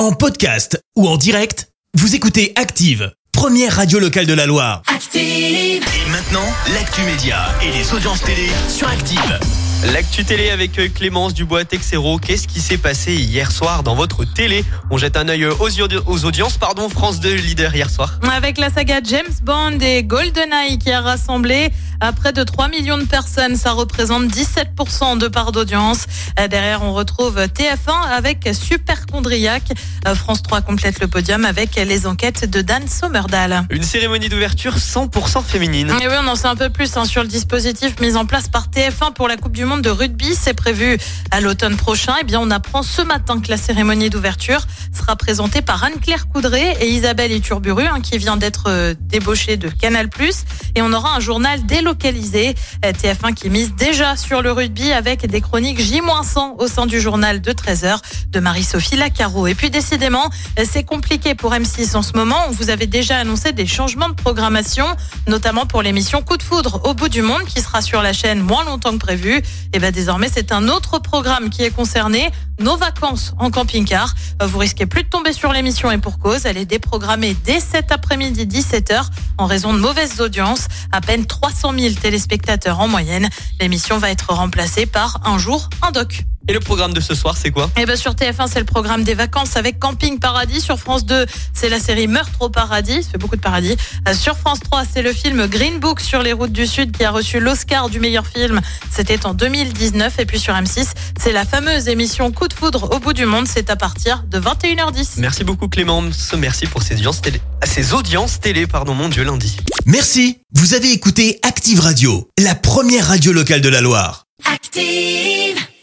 En podcast ou en direct, vous écoutez Active, première radio locale de la Loire. Active. Et maintenant, l'actu média et les audiences télé sur Active. L'actu télé avec euh, Clémence Dubois-Texero. Qu'est-ce qui s'est passé hier soir dans votre télé? On jette un œil aux, audi- aux audiences. Pardon, France 2 leader hier soir. Avec la saga James Bond et GoldenEye qui a rassemblé à près de 3 millions de personnes, ça représente 17% de part d'audience. Euh, Derrière, on retrouve TF1 avec Superchondriac. Euh, France 3 complète le podium avec les enquêtes de Dan Sommerdahl. Une cérémonie d'ouverture 100% féminine. Et oui, on en sait un peu plus hein, sur le dispositif mis en place par TF1 pour la Coupe du Monde de rugby. C'est prévu à l'automne prochain. Eh bien, on apprend ce matin que la cérémonie d'ouverture sera présentée par Anne-Claire Coudray et Isabelle Iturburu, hein, qui vient d'être euh, débauchée de Canal+. Et on aura un journal délocalisé. Euh, TF1 qui mise déjà sur le rugby avec des chroniques J-100 au sein du journal de 13h de Marie-Sophie Lacaro. Et puis, décidément, euh, c'est compliqué pour M6 en ce moment. Vous avait déjà annoncé des changements de programmation, notamment pour l'émission Coup de foudre au bout du monde qui sera sur la chaîne moins longtemps que prévu. Et ben désormais, c'est un autre programme qui est concerné, nos vacances en camping-car. Vous risquez plus de tomber sur l'émission et pour cause, elle est déprogrammée dès cet après-midi 17h en raison de mauvaises audiences, à peine 300 000 téléspectateurs en moyenne. L'émission va être remplacée par un jour un doc. Et le programme de ce soir, c'est quoi? Et ben sur TF1, c'est le programme des vacances avec Camping Paradis. Sur France 2, c'est la série Meurtre au paradis. Ça fait beaucoup de paradis. Euh, Sur France 3, c'est le film Green Book sur les routes du Sud qui a reçu l'Oscar du meilleur film. C'était en 2019. Et puis sur M6, c'est la fameuse émission Coup de foudre au bout du monde. C'est à partir de 21h10. Merci beaucoup Clémence. Merci pour ces audiences télé. Ces audiences télé, pardon, mon Dieu, lundi. Merci, vous avez écouté Active Radio, la première radio locale de la Loire. Active.